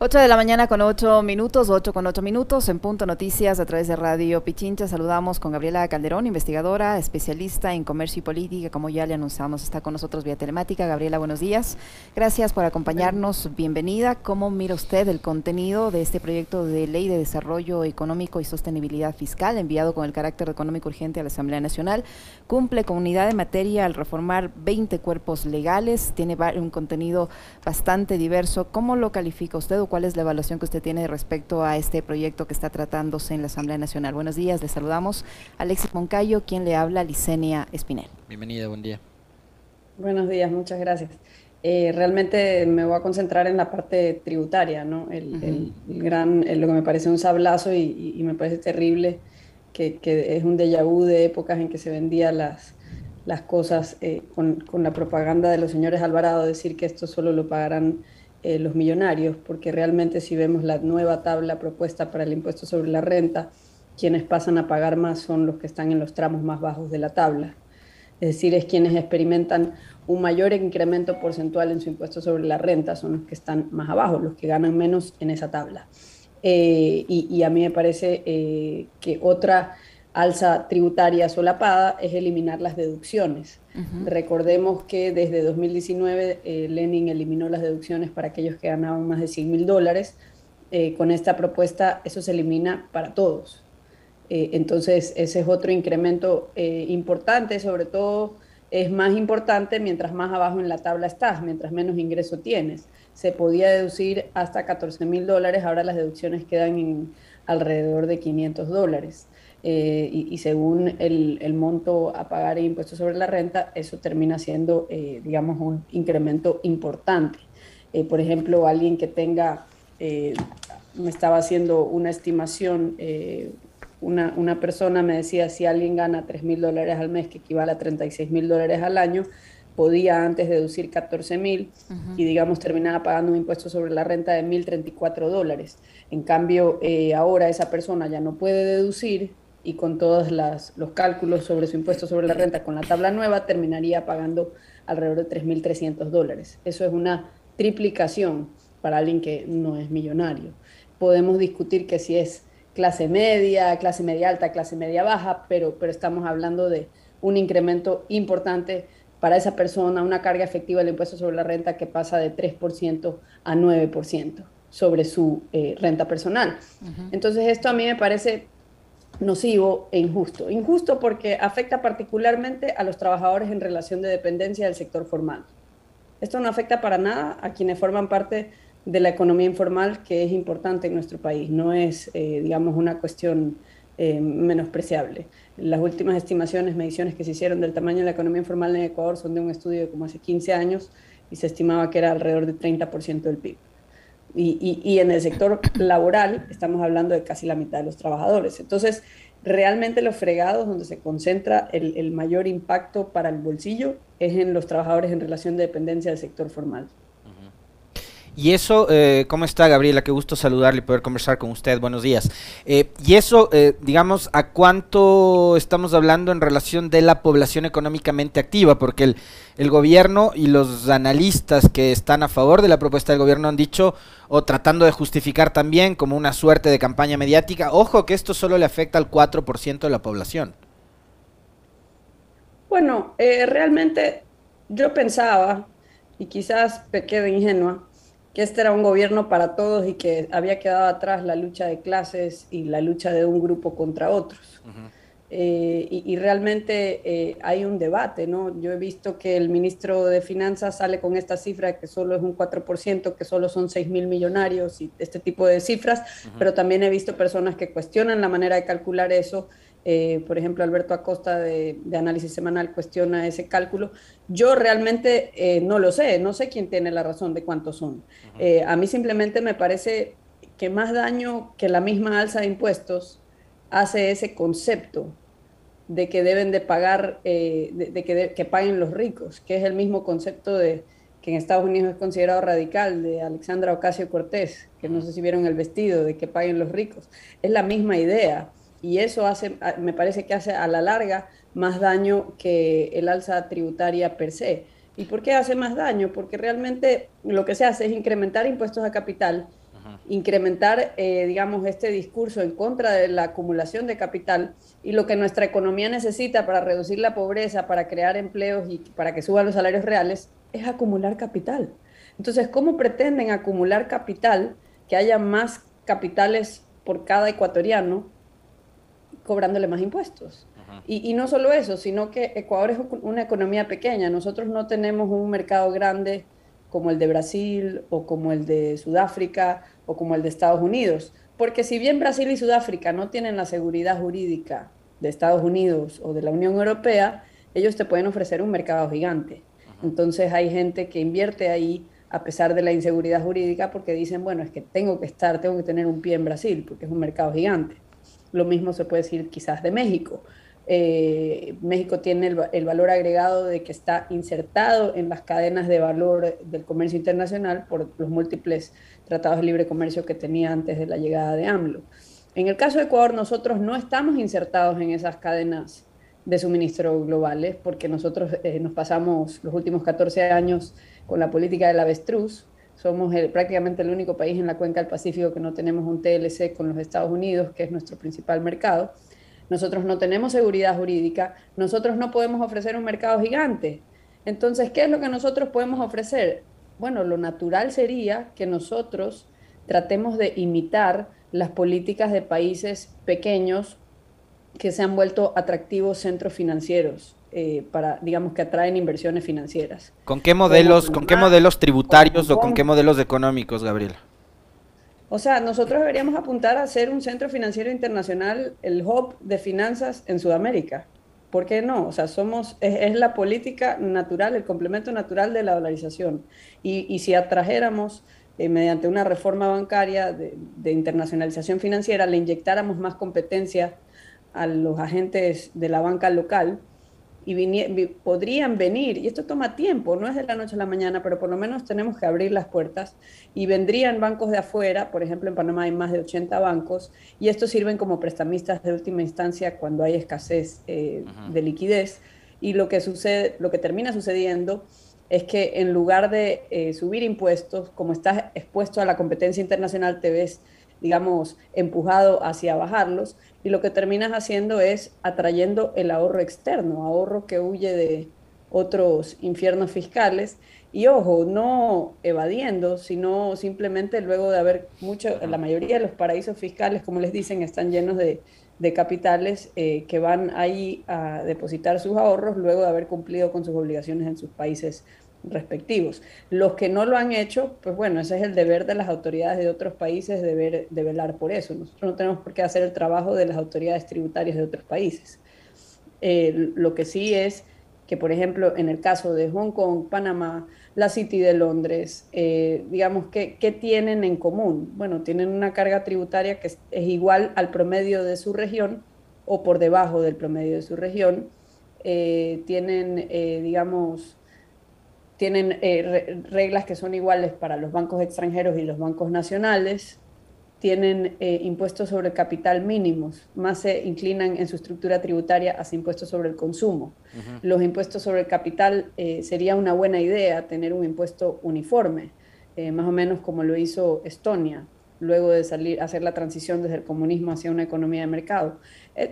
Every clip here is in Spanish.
8 de la mañana con 8 minutos, 8 con 8 minutos, en Punto Noticias a través de Radio Pichincha. Saludamos con Gabriela Calderón, investigadora, especialista en comercio y política, como ya le anunciamos, está con nosotros vía telemática. Gabriela, buenos días. Gracias por acompañarnos. Bienvenida. ¿Cómo mira usted el contenido de este proyecto de ley de desarrollo económico y sostenibilidad fiscal enviado con el carácter económico urgente a la Asamblea Nacional? Cumple con unidad de materia al reformar 20 cuerpos legales, tiene un contenido bastante diverso. ¿Cómo lo califica usted o cuál es la evaluación que usted tiene respecto a este proyecto que está tratándose en la Asamblea Nacional. Buenos días, le saludamos. Alexis Moncayo, quien le habla, Licenia Espinel. Bienvenida, buen día. Buenos días, muchas gracias. Eh, realmente me voy a concentrar en la parte tributaria, ¿no? El, gran, lo que me parece un sablazo y, me parece terrible, que, es un déjà vu de épocas en que se vendían las, las cosas eh, con, con, la propaganda de los señores Alvarado, decir que esto solo lo pagarán eh, los millonarios, porque realmente si vemos la nueva tabla propuesta para el impuesto sobre la renta, quienes pasan a pagar más son los que están en los tramos más bajos de la tabla. Es decir, es quienes experimentan un mayor incremento porcentual en su impuesto sobre la renta, son los que están más abajo, los que ganan menos en esa tabla. Eh, y, a mí me parece eh, que otra alza tributaria solapada es eliminar las deducciones. Recordemos que desde 2019 eh, Lenin eliminó las deducciones para aquellos que ganaban más de 100 mil dólares. Eh, con esta propuesta eso se elimina para todos. Eh, entonces ese es otro incremento importante, sobre todo es más importante mientras más abajo en la tabla estás, mientras menos ingreso tienes. Se podía deducir hasta 14 mil dólares, ahora las deducciones quedan en alrededor de 500 dólares. Eh, y, según el, monto a pagar en impuestos sobre la renta, eso termina siendo, eh, digamos, un incremento importante. Eh, por ejemplo, alguien que tenga, me estaba haciendo una estimación, una, una, persona me decía, si alguien gana 3 mil dólares al mes, que equivale a 36 mil dólares al año, podía antes deducir 14 mil y digamos terminaba pagando un impuesto sobre la renta de 1.034 dólares. En cambio, ahora esa persona ya no puede deducir y con todos los cálculos sobre su impuesto sobre la renta con la tabla nueva terminaría pagando alrededor de 3.300 dólares. Eso es una triplicación para alguien que no es millonario. Podemos discutir que si es clase media, clase media alta, clase media baja, pero, pero estamos hablando de un incremento importante para esa persona, una carga efectiva del impuesto sobre la renta que pasa de 3% a 9% sobre su eh, renta personal. Entonces esto a mí me parece nocivo e injusto. Injusto porque afecta particularmente a los trabajadores en relación de dependencia del sector formal. Esto no afecta para nada a quienes forman parte de la economía informal, que es importante en nuestro país. No es, eh, digamos, una cuestión eh, menospreciable. Las últimas estimaciones, mediciones que se hicieron del tamaño de la economía informal en Ecuador son de un estudio de como hace 15 años y se estimaba que era alrededor del 30% del PIB. Y, en el sector laboral estamos hablando de casi la mitad de los trabajadores. Entonces, realmente los fregados donde se concentra el, el mayor impacto para el bolsillo es en los trabajadores en relación de dependencia del sector formal. Y eso, eh, ¿cómo está Gabriela? Qué gusto saludarle y poder conversar con usted. Buenos días. Eh, y eso, eh, digamos, ¿a cuánto estamos hablando en relación de la población económicamente activa? Porque el, gobierno y los analistas que están a favor de la propuesta del gobierno han dicho, o tratando de justificar también como una suerte de campaña mediática, ojo que esto solo le afecta al 4% de la población. Bueno, realmente yo pensaba, y quizás quede ingenua, que este era un gobierno para todos y que había quedado atrás la lucha de clases y la lucha de un grupo contra otros. Eh, y, realmente eh, hay un debate, ¿no? Yo he visto que el ministro de Finanzas sale con esta cifra que solo es un 4%, que solo son 6 mil millonarios y este tipo de cifras, pero también he visto personas que cuestionan la manera de calcular eso eh, por ejemplo, Alberto Acosta de, Análisis Semanal cuestiona ese cálculo. Yo realmente eh, no lo sé, no sé quién tiene la razón de cuántos son. Eh, a mí simplemente me parece que más daño que la misma alza de impuestos hace ese concepto de que deben de pagar, de, que, que, paguen los ricos, que es el mismo concepto de que en Estados Unidos es considerado radical, de Alexandra Ocasio Cortés, que no sé si vieron el vestido, de que paguen los ricos. Es la misma idea y eso hace, me parece que hace a la larga más daño que el alza tributaria per se. ¿Y por qué hace más daño? Porque realmente lo que se hace es incrementar impuestos a capital incrementar, eh, digamos, este discurso en contra de la acumulación de capital y lo que nuestra economía necesita para reducir la pobreza, para crear empleos y para que suban los salarios reales, es acumular capital. Entonces, ¿cómo pretenden acumular capital, que haya más capitales por cada ecuatoriano, cobrándole más impuestos? Y, y, no solo eso, sino que Ecuador es una economía pequeña. Nosotros no tenemos un mercado grande como el de Brasil o como el de Sudáfrica o como el de Estados Unidos. Porque si bien Brasil y Sudáfrica no tienen la seguridad jurídica de Estados Unidos o de la Unión Europea, ellos te pueden ofrecer un mercado gigante. Entonces hay gente que invierte ahí a pesar de la inseguridad jurídica porque dicen, bueno, es que tengo que estar, tengo que tener un pie en Brasil porque es un mercado gigante. Lo mismo se puede decir quizás de México. Eh, México tiene el, valor agregado de que está insertado en las cadenas de valor del comercio internacional por los múltiples tratados de libre comercio que tenía antes de la llegada de AMLO. En el caso de Ecuador, nosotros no estamos insertados en esas cadenas de suministro globales porque nosotros eh, nos pasamos los últimos 14 años con la política del avestruz. Somos prácticamente el único país en la cuenca del Pacífico que no tenemos un TLC con los Estados Unidos, que es nuestro principal mercado nosotros no tenemos seguridad jurídica, nosotros no podemos ofrecer un mercado gigante. Entonces, ¿qué es lo que nosotros podemos ofrecer? Bueno, lo natural sería que nosotros tratemos de imitar las políticas de países pequeños que se han vuelto atractivos centros financieros. Eh, para, digamos, que atraen inversiones financieras. ¿Con qué modelos, con qué modelos tributarios o con qué modelos económicos, Gabriela? O sea, nosotros deberíamos apuntar a ser un centro financiero internacional, el hub de finanzas en Sudamérica. ¿Por qué no? O sea, somos, es, la política natural, el complemento natural de la dolarización. Y, si atrajéramos eh, mediante una reforma bancaria de, de, internacionalización financiera, le inyectáramos más competencia a los agentes de la banca local, y podrían venir, y esto toma tiempo, no es de la noche a la mañana, pero por lo menos tenemos que abrir las puertas y vendrían bancos de afuera, por ejemplo en Panamá hay más de 80 bancos, y estos sirven como prestamistas de última instancia cuando hay escasez eh, de liquidez, y lo que sucede, lo que termina sucediendo es que en lugar de eh, subir impuestos, como estás expuesto a la competencia internacional, te ves digamos, empujado hacia bajarlos, y lo que terminas haciendo es atrayendo el ahorro externo, ahorro que huye de otros infiernos fiscales, y ojo, no evadiendo, sino simplemente luego de haber mucho, la mayoría de los paraísos fiscales, como les dicen, están llenos de, capitales eh, que van ahí a depositar sus ahorros luego de haber cumplido con sus obligaciones en sus países respectivos. Los que no lo han hecho, pues bueno, ese es el deber de las autoridades de otros países de, de velar por eso. Nosotros no tenemos por qué hacer el trabajo de las autoridades tributarias de otros países. Eh, lo que sí es que, por ejemplo, en el caso de Hong Kong, Panamá, la City de Londres, eh, digamos, ¿qué, ¿qué, tienen en común? Bueno, tienen una carga tributaria que es, igual al promedio de su región o por debajo del promedio de su región. Eh, tienen, digamos, tienen eh, reglas que son iguales para los bancos extranjeros y los bancos nacionales, tienen eh, impuestos sobre capital mínimos, más se inclinan en su estructura tributaria hacia impuestos sobre el consumo. Los impuestos sobre el capital eh, sería una buena idea tener un impuesto uniforme, más o menos como lo hizo Estonia, luego de salir, hacer la transición desde el comunismo hacia una economía de mercado.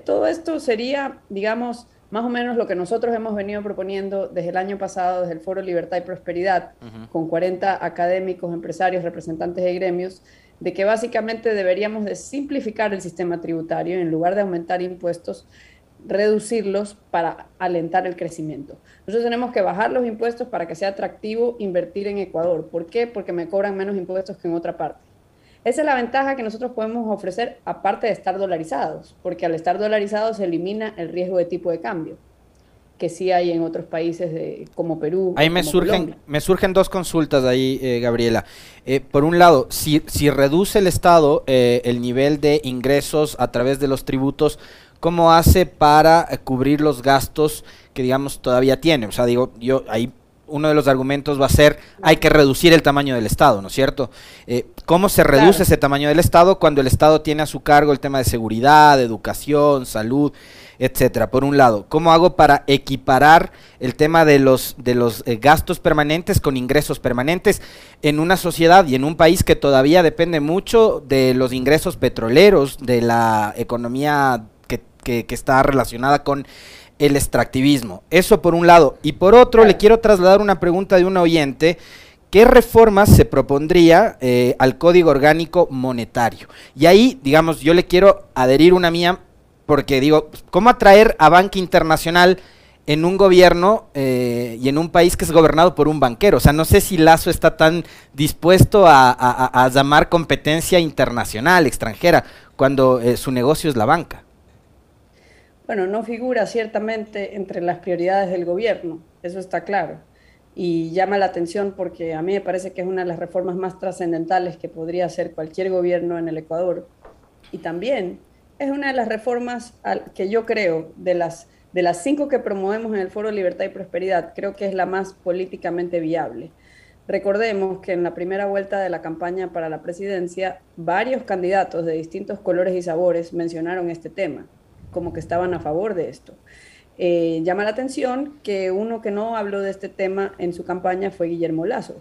todo esto sería, digamos, más o menos lo que nosotros hemos venido proponiendo desde el año pasado, desde el Foro Libertad y Prosperidad, con 40 académicos, empresarios, representantes de gremios, de que básicamente deberíamos de simplificar el sistema tributario en lugar de aumentar impuestos, reducirlos para alentar el crecimiento. Nosotros tenemos que bajar los impuestos para que sea atractivo invertir en Ecuador. ¿Por qué? Porque me cobran menos impuestos que en otra parte. Esa es la ventaja que nosotros podemos ofrecer aparte de estar dolarizados, porque al estar dolarizados se elimina el riesgo de tipo de cambio que sí hay en otros países de, como Perú. Ahí me, surgen, me surgen dos consultas ahí, eh, Gabriela. Eh, por un lado, si, si reduce el Estado eh, el nivel de ingresos a través de los tributos, ¿cómo hace para cubrir los gastos que, digamos, todavía tiene? O sea, digo, yo ahí uno de los argumentos va a ser hay que reducir el tamaño del Estado, ¿no es cierto? Eh, ¿Cómo se reduce ese tamaño del Estado cuando el Estado tiene a su cargo el tema de seguridad, educación, salud, etcétera? Por un lado, ¿cómo hago para equiparar el tema de los, de los eh, gastos permanentes con ingresos permanentes en una sociedad y en un país que todavía depende mucho de los ingresos petroleros, de la economía que, que está relacionada con el extractivismo. Eso por un lado. Y por otro, le quiero trasladar una pregunta de un oyente. ¿Qué reformas se propondría eh, al Código Orgánico Monetario? Y ahí, digamos, yo le quiero adherir una mía porque digo, ¿cómo atraer a banca internacional en un gobierno eh, y en un país que es gobernado por un banquero? O sea, no sé si Lazo está tan dispuesto a, llamar competencia internacional, extranjera, cuando eh, su negocio es la banca. Bueno, no figura ciertamente entre las prioridades del gobierno, eso está claro. Y llama la atención porque a mí me parece que es una de las reformas más trascendentales que podría hacer cualquier gobierno en el Ecuador. Y también es una de las reformas que yo creo, de las, de las cinco que promovemos en el Foro Libertad y Prosperidad, creo que es la más políticamente viable. Recordemos que en la primera vuelta de la campaña para la presidencia, varios candidatos de distintos colores y sabores mencionaron este tema como que estaban a favor de esto. Eh, llama la atención que uno que no habló de este tema en su campaña fue Guillermo Lazo.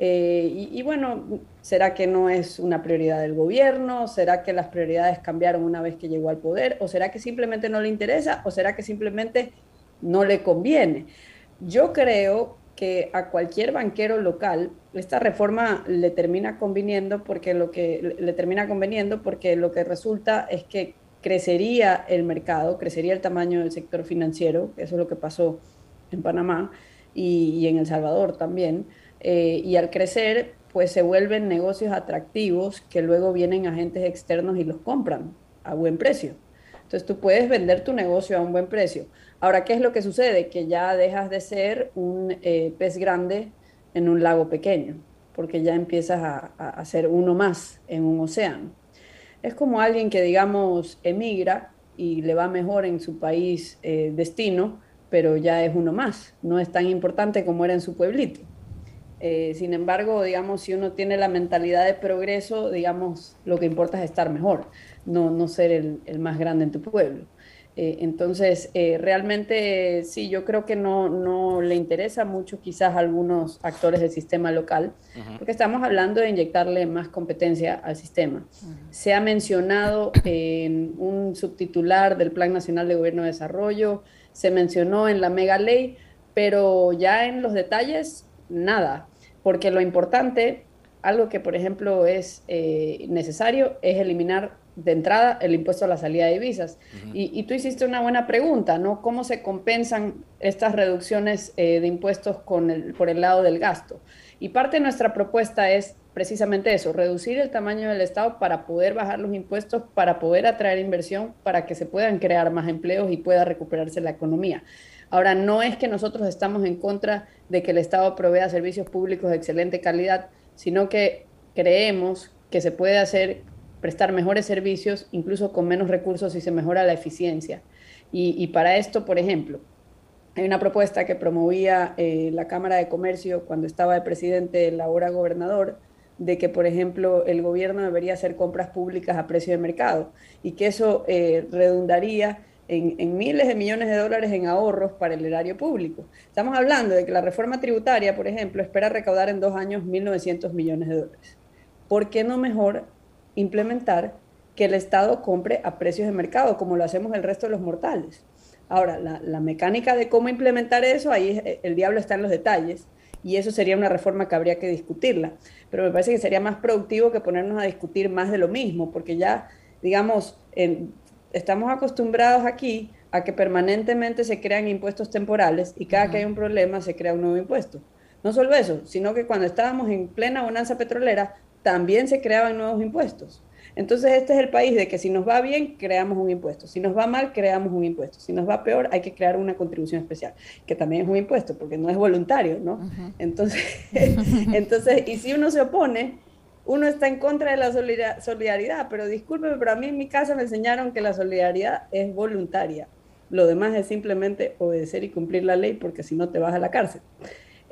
Eh, y, bueno, ¿será que no es una prioridad del gobierno? ¿Será que las prioridades cambiaron una vez que llegó al poder? ¿O será que simplemente no le interesa? ¿O será que simplemente no le conviene? Yo creo que a cualquier banquero local esta reforma le termina conveniendo porque lo que le termina conveniendo porque lo que resulta es que crecería el mercado, crecería el tamaño del sector financiero, eso es lo que pasó en Panamá y, en El Salvador también, eh, y al crecer, pues se vuelven negocios atractivos que luego vienen agentes externos y los compran a buen precio. Entonces tú puedes vender tu negocio a un buen precio. Ahora, ¿qué es lo que sucede? Que ya dejas de ser un eh, pez grande en un lago pequeño, porque ya empiezas a, a ser uno más en un océano. Es como alguien que, digamos, emigra y le va mejor en su país eh, destino, pero ya es uno más, no es tan importante como era en su pueblito. Eh, sin embargo, digamos, si uno tiene la mentalidad de progreso, digamos, lo que importa es estar mejor, no, no ser el más grande en tu pueblo. Eh, entonces, eh, realmente sí, yo creo que no, no, le interesa mucho quizás a algunos actores del sistema local, porque estamos hablando de inyectarle más competencia al sistema. Se ha mencionado en un subtitular del Plan Nacional de Gobierno de Desarrollo, se mencionó en la mega ley, pero ya en los detalles, nada, porque lo importante, algo que por ejemplo es eh, necesario, es eliminar de entrada el impuesto a la salida de divisas. y, tú hiciste una buena pregunta, ¿no? ¿Cómo se compensan estas reducciones eh, de impuestos con el, por el lado del gasto? Y parte de nuestra propuesta es precisamente eso, reducir el tamaño del Estado para poder bajar los impuestos, para poder atraer inversión, para que se puedan crear más empleos y pueda recuperarse la economía. Ahora, no es que nosotros estamos en contra de que el Estado provea servicios públicos de excelente calidad, sino que creemos que se puede hacer prestar mejores servicios, incluso con menos recursos y se mejora la eficiencia. Y, para esto, por ejemplo, hay una propuesta que promovía eh, la Cámara de Comercio cuando estaba de presidente el ahora gobernador, de que, por ejemplo, el gobierno debería hacer compras públicas a precio de mercado y que eso eh, redundaría en, en, miles de millones de dólares en ahorros para el erario público. Estamos hablando de que la reforma tributaria, por ejemplo, espera recaudar en dos años 1.900 millones de dólares. ¿Por qué no mejor implementar que el Estado compre a precios de mercado, como lo hacemos el resto de los mortales. Ahora, la, mecánica de cómo implementar eso, ahí el diablo está en los detalles, y eso sería una reforma que habría que discutirla. Pero me parece que sería más productivo que ponernos a discutir más de lo mismo, porque ya, digamos, estamos acostumbrados aquí a que permanentemente se crean impuestos temporales y cada que hay un problema se crea un nuevo impuesto. No solo eso, sino que cuando estábamos en plena bonanza petrolera, también se creaban nuevos impuestos. Entonces este es el país de que si nos va bien, creamos un impuesto. Si nos va mal, creamos un impuesto. Si nos va peor, hay que crear una contribución especial, que también es un impuesto, porque no es voluntario, ¿no? Entonces, entonces, y si uno se opone, uno está en contra de la solidaridad, pero discúlpeme, pero a mí en mi casa me enseñaron que la solidaridad es voluntaria. Lo demás es simplemente obedecer y cumplir la ley, porque si no te vas a la cárcel.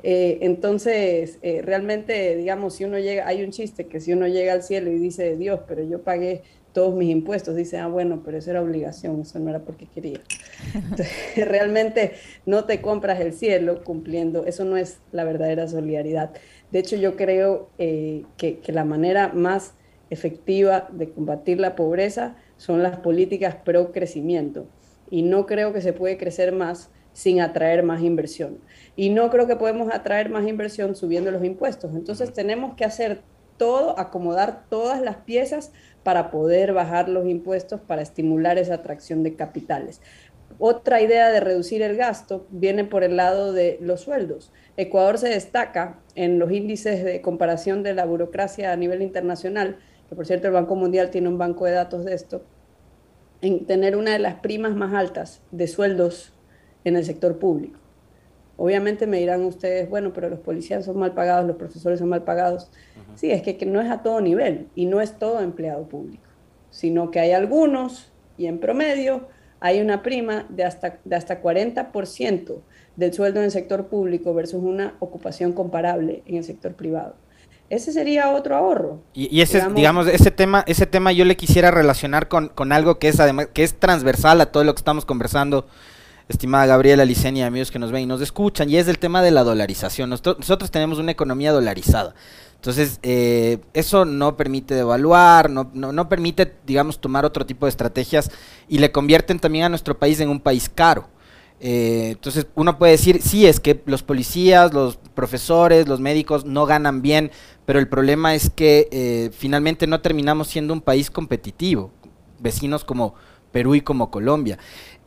Eh, entonces, eh, realmente, digamos, si uno llega, hay un chiste que si uno llega al cielo y dice, Dios, pero yo pagué todos mis impuestos, dice, ah, bueno, pero eso era obligación, eso no era porque quería. Entonces, realmente no te compras el cielo cumpliendo, eso no es la verdadera solidaridad. De hecho, yo creo eh, que, que la manera más efectiva de combatir la pobreza son las políticas pro crecimiento. Y no creo que se puede crecer más sin atraer más inversión. Y no creo que podemos atraer más inversión subiendo los impuestos. Entonces tenemos que hacer todo, acomodar todas las piezas para poder bajar los impuestos para estimular esa atracción de capitales. Otra idea de reducir el gasto viene por el lado de los sueldos. Ecuador se destaca en los índices de comparación de la burocracia a nivel internacional, que por cierto el Banco Mundial tiene un banco de datos de esto, en tener una de las primas más altas de sueldos en el sector público. Obviamente me dirán ustedes, bueno, pero los policías son mal pagados, los profesores son mal pagados. Sí, es que, no es a todo nivel y no es todo empleado público, sino que hay algunos y en promedio hay una prima de hasta, de hasta 40% del sueldo en el sector público versus una ocupación comparable en el sector privado. Ese sería otro ahorro. Y, ese, digamos, ese tema, ese tema yo le quisiera relacionar con, con algo que es además, que es transversal a todo lo que estamos conversando estimada Gabriela Licenia, amigos que nos ven y nos escuchan, y es el tema de la dolarización. Nosotros, tenemos una economía dolarizada. Entonces, eh, eso no permite devaluar, no, no, permite, digamos, tomar otro tipo de estrategias y le convierten también a nuestro país en un país caro. Eh, entonces, uno puede decir, sí, es que los policías, los profesores, los médicos no ganan bien, pero el problema es que eh, finalmente no terminamos siendo un país competitivo. Vecinos como Perú y como Colombia.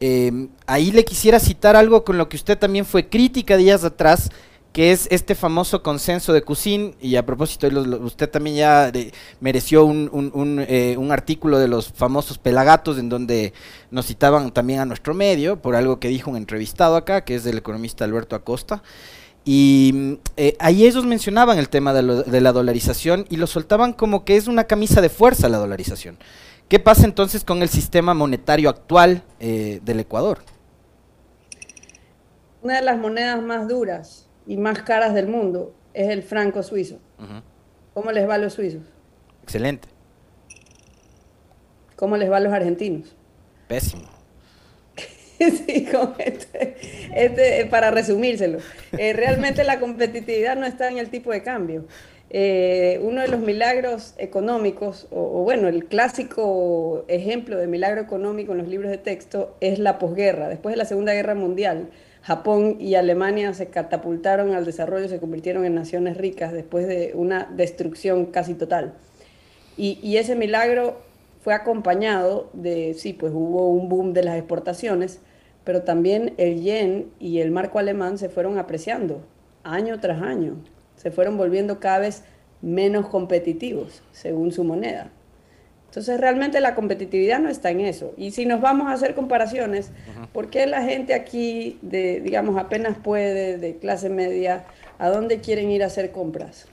Em, ahí le quisiera citar algo con lo que usted también fue crítica días atrás, que es este famoso consenso de Cusin, y a propósito, usted también ya mereció eh, un, artículo de los famosos pelagatos en donde nos citaban también a nuestro medio por algo que dijo un entrevistado acá, que es del economista Alberto Acosta. Y eh, ahí ellos mencionaban el tema de, de la dolarización y lo soltaban como que es una camisa de fuerza la dolarización. ¿Qué pasa entonces con el sistema monetario actual eh, del Ecuador? Una de las monedas más duras y más caras del mundo es el franco suizo. ¿Cómo les va a los suizos? Excelente. ¿Cómo les va a los argentinos? Pésimo. sí, este, este, para resumírselo. Eh, realmente la competitividad no está en el tipo de cambio. Eh, uno de los milagros económicos, o, bueno, el clásico ejemplo de milagro económico en los libros de texto es la posguerra. Después de la Segunda Guerra Mundial, Japón y Alemania se catapultaron al desarrollo, se convirtieron en naciones ricas después de una destrucción casi total. Y, y ese milagro fue acompañado de, sí, pues hubo un boom de las exportaciones, pero también el yen y el marco alemán se fueron apreciando año tras año se fueron volviendo cada vez menos competitivos según su moneda. Entonces realmente la competitividad no está en eso. Y si nos vamos a hacer comparaciones, ¿por qué la gente aquí, de, digamos, apenas puede, de clase media, a dónde quieren ir a hacer compras?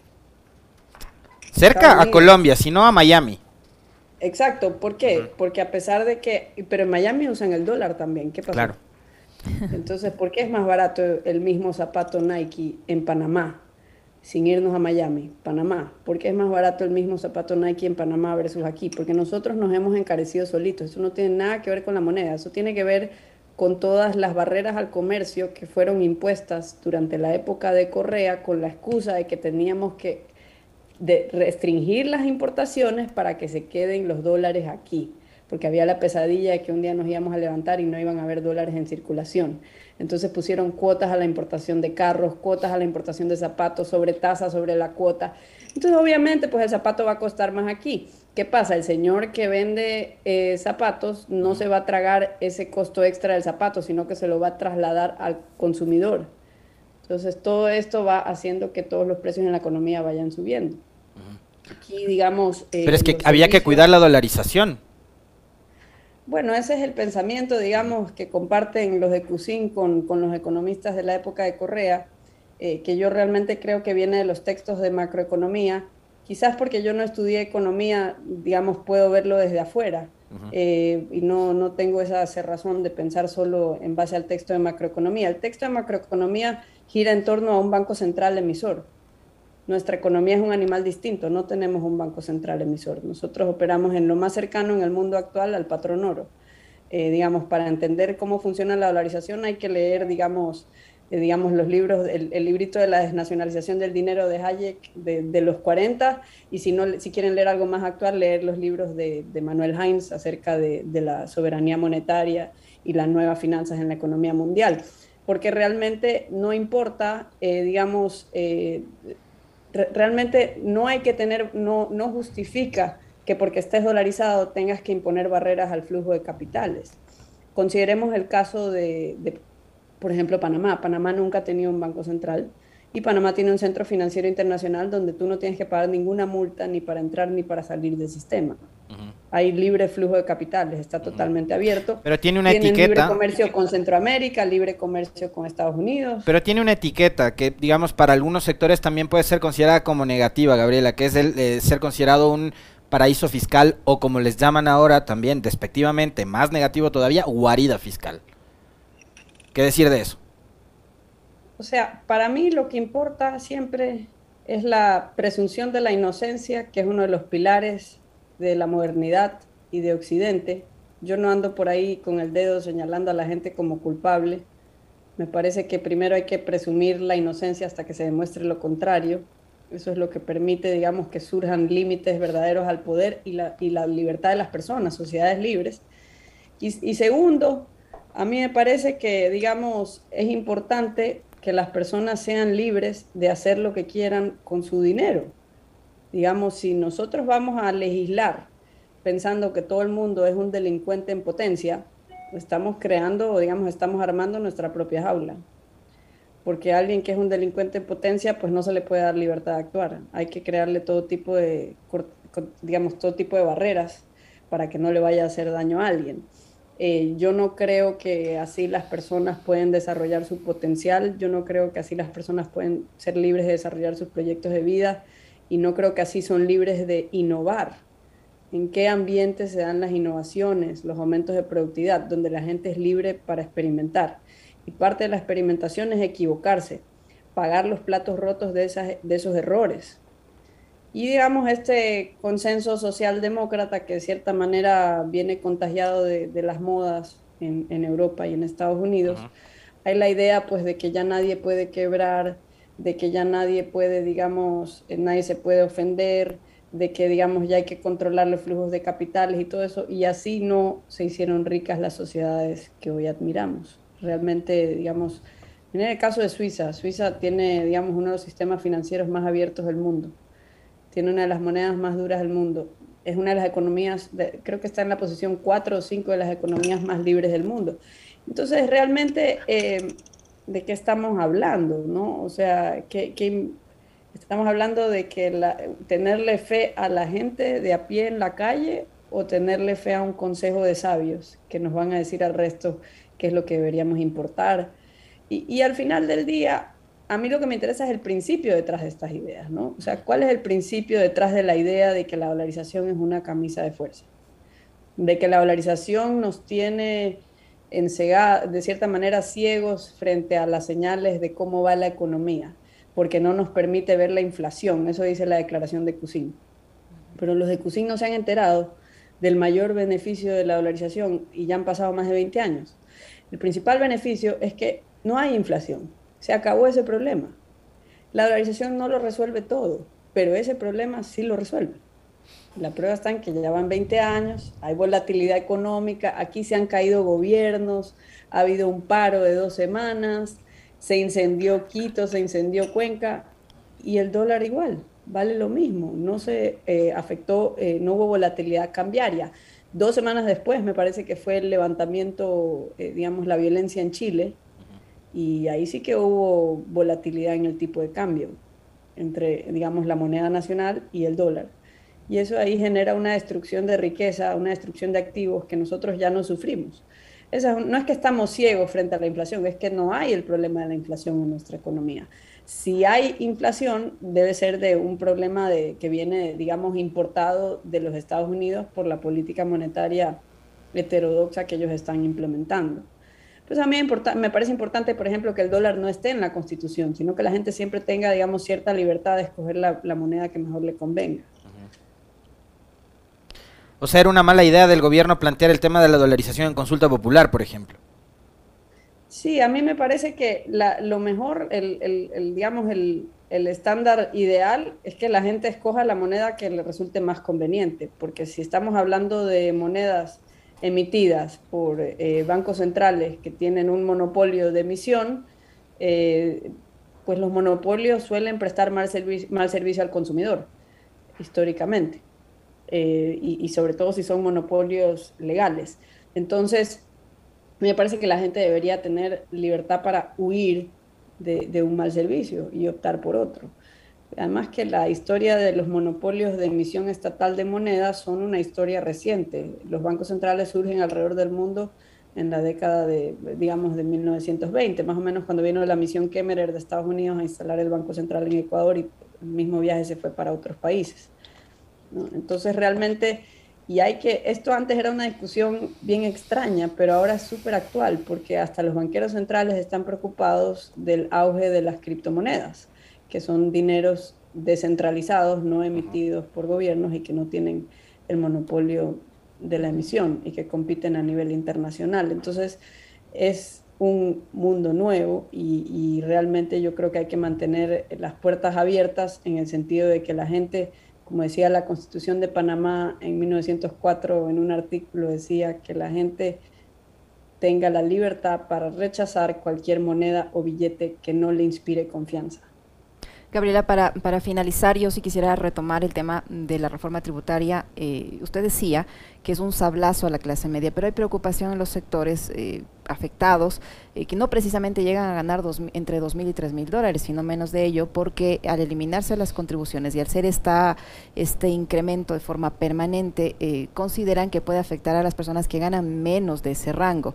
Cerca a Colombia, si no a Miami. Exacto, ¿por qué? Porque a pesar de que, pero en Miami usan el dólar también, ¿qué pasa? Claro. Entonces, ¿por qué es más barato el mismo zapato Nike en Panamá sin irnos a Miami, Panamá, porque es más barato el mismo zapato Nike en Panamá versus aquí, porque nosotros nos hemos encarecido solitos, eso no tiene nada que ver con la moneda, eso tiene que ver con todas las barreras al comercio que fueron impuestas durante la época de Correa con la excusa de que teníamos que restringir las importaciones para que se queden los dólares aquí, porque había la pesadilla de que un día nos íbamos a levantar y no iban a haber dólares en circulación. Entonces pusieron cuotas a la importación de carros, cuotas a la importación de zapatos, sobre tasa sobre la cuota. Entonces obviamente pues el zapato va a costar más aquí. ¿Qué pasa? El señor que vende eh, zapatos no se va a tragar ese costo extra del zapato, sino que se lo va a trasladar al consumidor. Entonces todo esto va haciendo que todos los precios en la economía vayan subiendo. Aquí digamos... Eh, Pero es que había que cuidar la dolarización. Bueno, ese es el pensamiento, digamos, que comparten los de Cusín con, los economistas de la época de Correa, eh, que yo realmente creo que viene de los textos de macroeconomía. Quizás porque yo no estudié economía, digamos, puedo verlo desde afuera, eh, y no, no tengo esa razón de pensar solo en base al texto de macroeconomía. El texto de macroeconomía gira en torno a un banco central emisor. Nuestra economía es un animal distinto, no tenemos un banco central emisor. Nosotros operamos en lo más cercano en el mundo actual al patrón oro. Eh, digamos, para entender cómo funciona la dolarización hay que leer, digamos, eh, digamos, los libros, el, librito de la desnacionalización del dinero de Hayek de, los 40, y si, no, si quieren leer algo más actual, leer los libros de, Manuel Heinz acerca de, la soberanía monetaria y las nuevas finanzas en la economía mundial, porque realmente no importa, eh, digamos, eh, realmente no hay que tener, no, justifica que porque estés dolarizado tengas que imponer barreras al flujo de capitales. Consideremos el caso de, por ejemplo, Panamá. Panamá nunca ha tenido un banco central y Panamá tiene un centro financiero internacional donde tú no tienes que pagar ninguna multa ni para entrar ni para salir del sistema. Hay libre flujo de capitales, está totalmente abierto. Pero tiene una etiqueta. libre comercio con Centroamérica, libre comercio con Estados Unidos. Pero tiene una etiqueta que, digamos, para algunos sectores también puede ser considerada como negativa, Gabriela, que es el eh, ser considerado un paraíso fiscal o como les llaman ahora también despectivamente, más negativo todavía, guarida fiscal. ¿Qué decir de eso? O sea, para mí lo que importa siempre es la presunción de la inocencia, que es uno de los pilares de la modernidad y de Occidente. Yo no ando por ahí con el dedo señalando a la gente como culpable. Me parece que primero hay que presumir la inocencia hasta que se demuestre lo contrario. Eso es lo que permite, digamos, que surjan límites verdaderos al poder y la, y la libertad de las personas, sociedades libres. Y, y segundo, a mí me parece que, digamos, es importante que las personas sean libres de hacer lo que quieran con su dinero. Digamos, si nosotros vamos a legislar pensando que todo el mundo es un delincuente en potencia, estamos creando, digamos, estamos armando nuestra propia jaula. Porque alguien que es un delincuente en potencia, pues no se le puede dar libertad de actuar. Hay que crearle todo tipo de, digamos, todo tipo de barreras para que no le vaya a hacer daño a alguien. Eh, yo no creo que así las personas pueden desarrollar su potencial, yo no creo que así las personas pueden ser libres de desarrollar sus proyectos de vida y no creo que así son libres de innovar. ¿En qué ambiente se dan las innovaciones, los aumentos de productividad, donde la gente es libre para experimentar? Y parte de la experimentación es equivocarse, pagar los platos rotos de, de esos errores. Y digamos, este consenso socialdemócrata que de cierta manera viene contagiado de, las modas en, Europa y en Estados Unidos, hay la idea pues de que ya nadie puede quebrar, de que ya nadie puede, digamos, eh, nadie se puede ofender, de que, digamos, ya hay que controlar los flujos de capitales y todo eso, y así no se hicieron ricas las sociedades que hoy admiramos. Realmente, digamos, en el caso de Suiza, Suiza tiene, digamos, uno de los sistemas financieros más abiertos del mundo tiene una de las monedas más duras del mundo. Es una de las economías, creo que está en la posición 4 o 5 de las economías más libres del mundo. Entonces, realmente, eh, ¿de qué estamos hablando? ¿no? O sea, ¿qué, estamos hablando de que tenerle fe a la gente de a pie en la calle o tenerle fe a un consejo de sabios que nos van a decir al resto qué es lo que deberíamos importar. Y, y al final del día, a mí lo que me interesa es el principio detrás de estas ideas, ¿no? O sea, ¿cuál es el principio detrás de la idea de que la dolarización es una camisa de fuerza? De que la dolarización nos tiene de cierta manera ciegos frente a las señales de cómo va la economía, porque no nos permite ver la inflación, eso dice la declaración de Cousin. Pero los de Cousin no se han enterado del mayor beneficio de la dolarización y ya han pasado más de 20 años. El principal beneficio es que no hay inflación se acabó ese problema. La dolarización no lo resuelve todo, pero ese problema sí lo resuelve. La prueba está en que ya van 20 años, hay volatilidad económica, aquí se han caído gobiernos, ha habido un paro de dos semanas, se incendió Quito, se incendió Cuenca y el dólar igual, vale lo mismo, no se eh, afectó, eh, no hubo volatilidad cambiaria. Dos semanas después me parece que fue el levantamiento, eh, digamos, la violencia en Chile, y ahí sí que hubo volatilidad en el tipo de cambio entre, digamos, la moneda nacional y el dólar. Y eso ahí genera una destrucción de riqueza, una destrucción de activos que nosotros ya no sufrimos. Esa, no es que estamos ciegos frente a la inflación, es que no hay el problema de la inflación en nuestra economía. Si hay inflación, debe ser de un problema de, que viene, digamos, importado de los Estados Unidos por la política monetaria heterodoxa que ellos están implementando. Pues a mí me parece importante, por ejemplo, que el dólar no esté en la Constitución, sino que la gente siempre tenga, digamos, cierta libertad de escoger la moneda que mejor le convenga. O sea, era una mala idea del gobierno plantear el tema de la dolarización en consulta popular, por ejemplo. Sí, a mí me parece que lo mejor, el, digamos, el, estándar ideal es que la gente escoja la moneda que le resulte más conveniente, porque si estamos hablando de monedas emitidas por eh, bancos centrales que tienen un monopolio de emisión, eh, pues los monopolios suelen prestar mal servicio al consumidor, históricamente. Eh, y, sobre todo si son monopolios legales. Entonces, me parece que la gente debería tener libertad para huir de, un mal servicio y optar por otro. Además que la historia de los monopolios de emisión estatal de monedas son una historia reciente. Los bancos centrales surgen alrededor del mundo en la década de, digamos, de 1920, más o menos cuando vino la misión Kemmerer de Estados Unidos a instalar el Banco Central en Ecuador y el mismo viaje se fue para otros países. Entonces realmente, y hay que, esto antes era una discusión bien extraña, pero ahora es súper actual porque hasta los banqueros centrales están preocupados del auge de las criptomonedas, que son dineros descentralizados, no emitidos por gobiernos y que no tienen el monopolio de la emisión y que compiten a nivel internacional. Entonces es un mundo nuevo y, y realmente yo creo que hay que mantener las puertas abiertas en el sentido de que la gente como decía la Constitución de Panamá en 1904, en un artículo decía que la gente tenga la libertad para rechazar cualquier moneda o billete que no le inspire confianza. Gabriela, para, para finalizar, yo sí quisiera retomar el tema de la reforma tributaria. Eh, usted decía que es un sablazo a la clase media, pero hay preocupación en los sectores eh, afectados eh, que no precisamente llegan a ganar dos, entre 2.000 y 3.000 dólares, sino menos de ello, porque al eliminarse las contribuciones y al ser esta, este incremento de forma permanente, consideran que puede afectar a las personas que ganan menos de ese rango.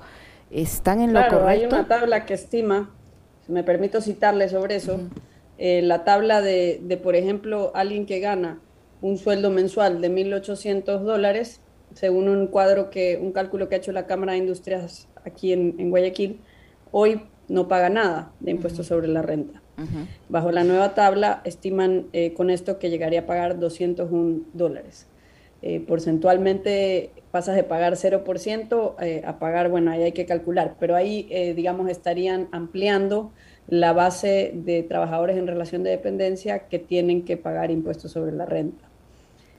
¿Están en lo correcto? Hay una tabla que estima, si me permito citarle sobre eso. Eh, la tabla de, por ejemplo, alguien que gana un sueldo mensual de 1.800 dólares, según un cuadro que, un cálculo que ha hecho la Cámara de Industrias aquí en, Guayaquil, hoy no paga nada de impuestos sobre la renta. Bajo la nueva tabla estiman eh, con esto que llegaría a pagar 201 dólares. Eh, porcentualmente pasas de pagar 0% a pagar, bueno, ahí hay que calcular, pero ahí, digamos, estarían ampliando la base de trabajadores en relación de dependencia que tienen que pagar impuestos sobre la renta.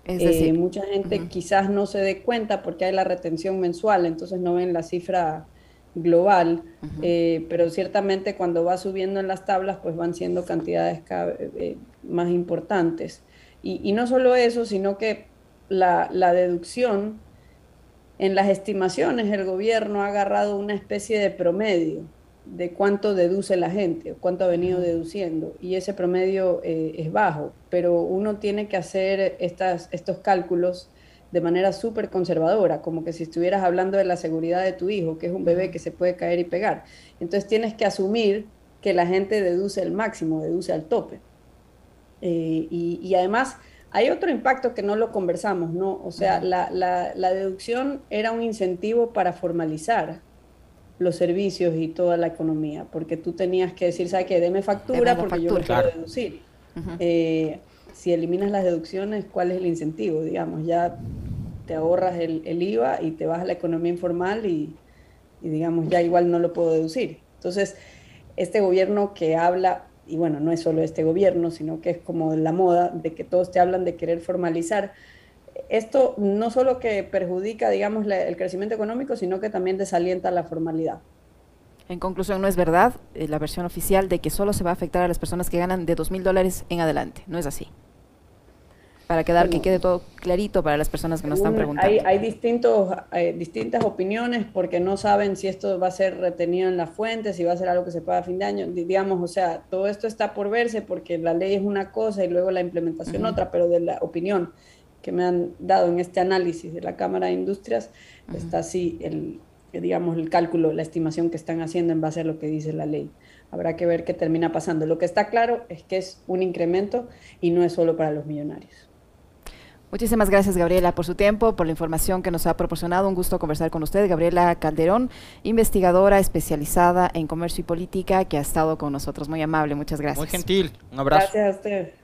Eh, mucha gente quizás no se dé cuenta porque hay la retención mensual, entonces no ven la cifra global, eh, pero ciertamente cuando va subiendo en las tablas, pues van siendo cantidades eh, más importantes. Y, no solo eso, sino que la, la deducción, en las estimaciones, el gobierno ha agarrado una especie de promedio de cuánto deduce la gente, cuánto ha venido deduciendo, y ese promedio eh, es bajo, pero uno tiene que hacer estas, estos cálculos de manera súper conservadora, como que si estuvieras hablando de la seguridad de tu hijo, que es un bebé que se puede caer y pegar. Entonces tienes que asumir que la gente deduce el máximo, deduce al tope. Eh, y, además hay otro impacto que no lo conversamos, ¿no? O sea, la, la deducción era un incentivo para formalizar los servicios y toda la economía, porque tú tenías que decir, ¿sabes qué? Deme factura porque yo lo quiero deducir. Eh, si eliminas las deducciones, ¿cuál es el incentivo? Digamos, ya te ahorras el, IVA y te vas a la economía informal y, digamos, ya igual no lo puedo deducir. Entonces, este gobierno que habla, y bueno, no es solo este gobierno, sino que es como la moda de que todos te hablan de querer formalizar, esto no solo que perjudica, digamos, el crecimiento económico, sino que también desalienta la formalidad. En conclusión, no es verdad eh, la versión oficial de que solo se va a afectar a las personas que ganan de dos mil dólares en adelante. No es así. Para quedar que quede todo clarito para las personas que nos están preguntando. Hay, distintos, eh, distintas opiniones porque no saben si esto va a ser retenido en la fuente, si va a ser algo que se paga a fin de año. Digamos, o sea, todo esto está por verse porque la ley es una cosa y luego la implementación otra, pero de la opinión que me han dado en este análisis de la Cámara de Industrias, está así el, digamos, el cálculo, la estimación que están haciendo en base a lo que dice la ley. Habrá que ver qué termina pasando. Lo que está claro es que es un incremento y no es solo para los millonarios. Muchísimas gracias, Gabriela, por su tiempo, por la información que nos ha proporcionado. Un gusto conversar con usted. Gabriela Calderón, investigadora especializada en comercio y política, que ha estado con nosotros. Muy amable, muchas gracias. Muy gentil. Un abrazo. Gracias a usted.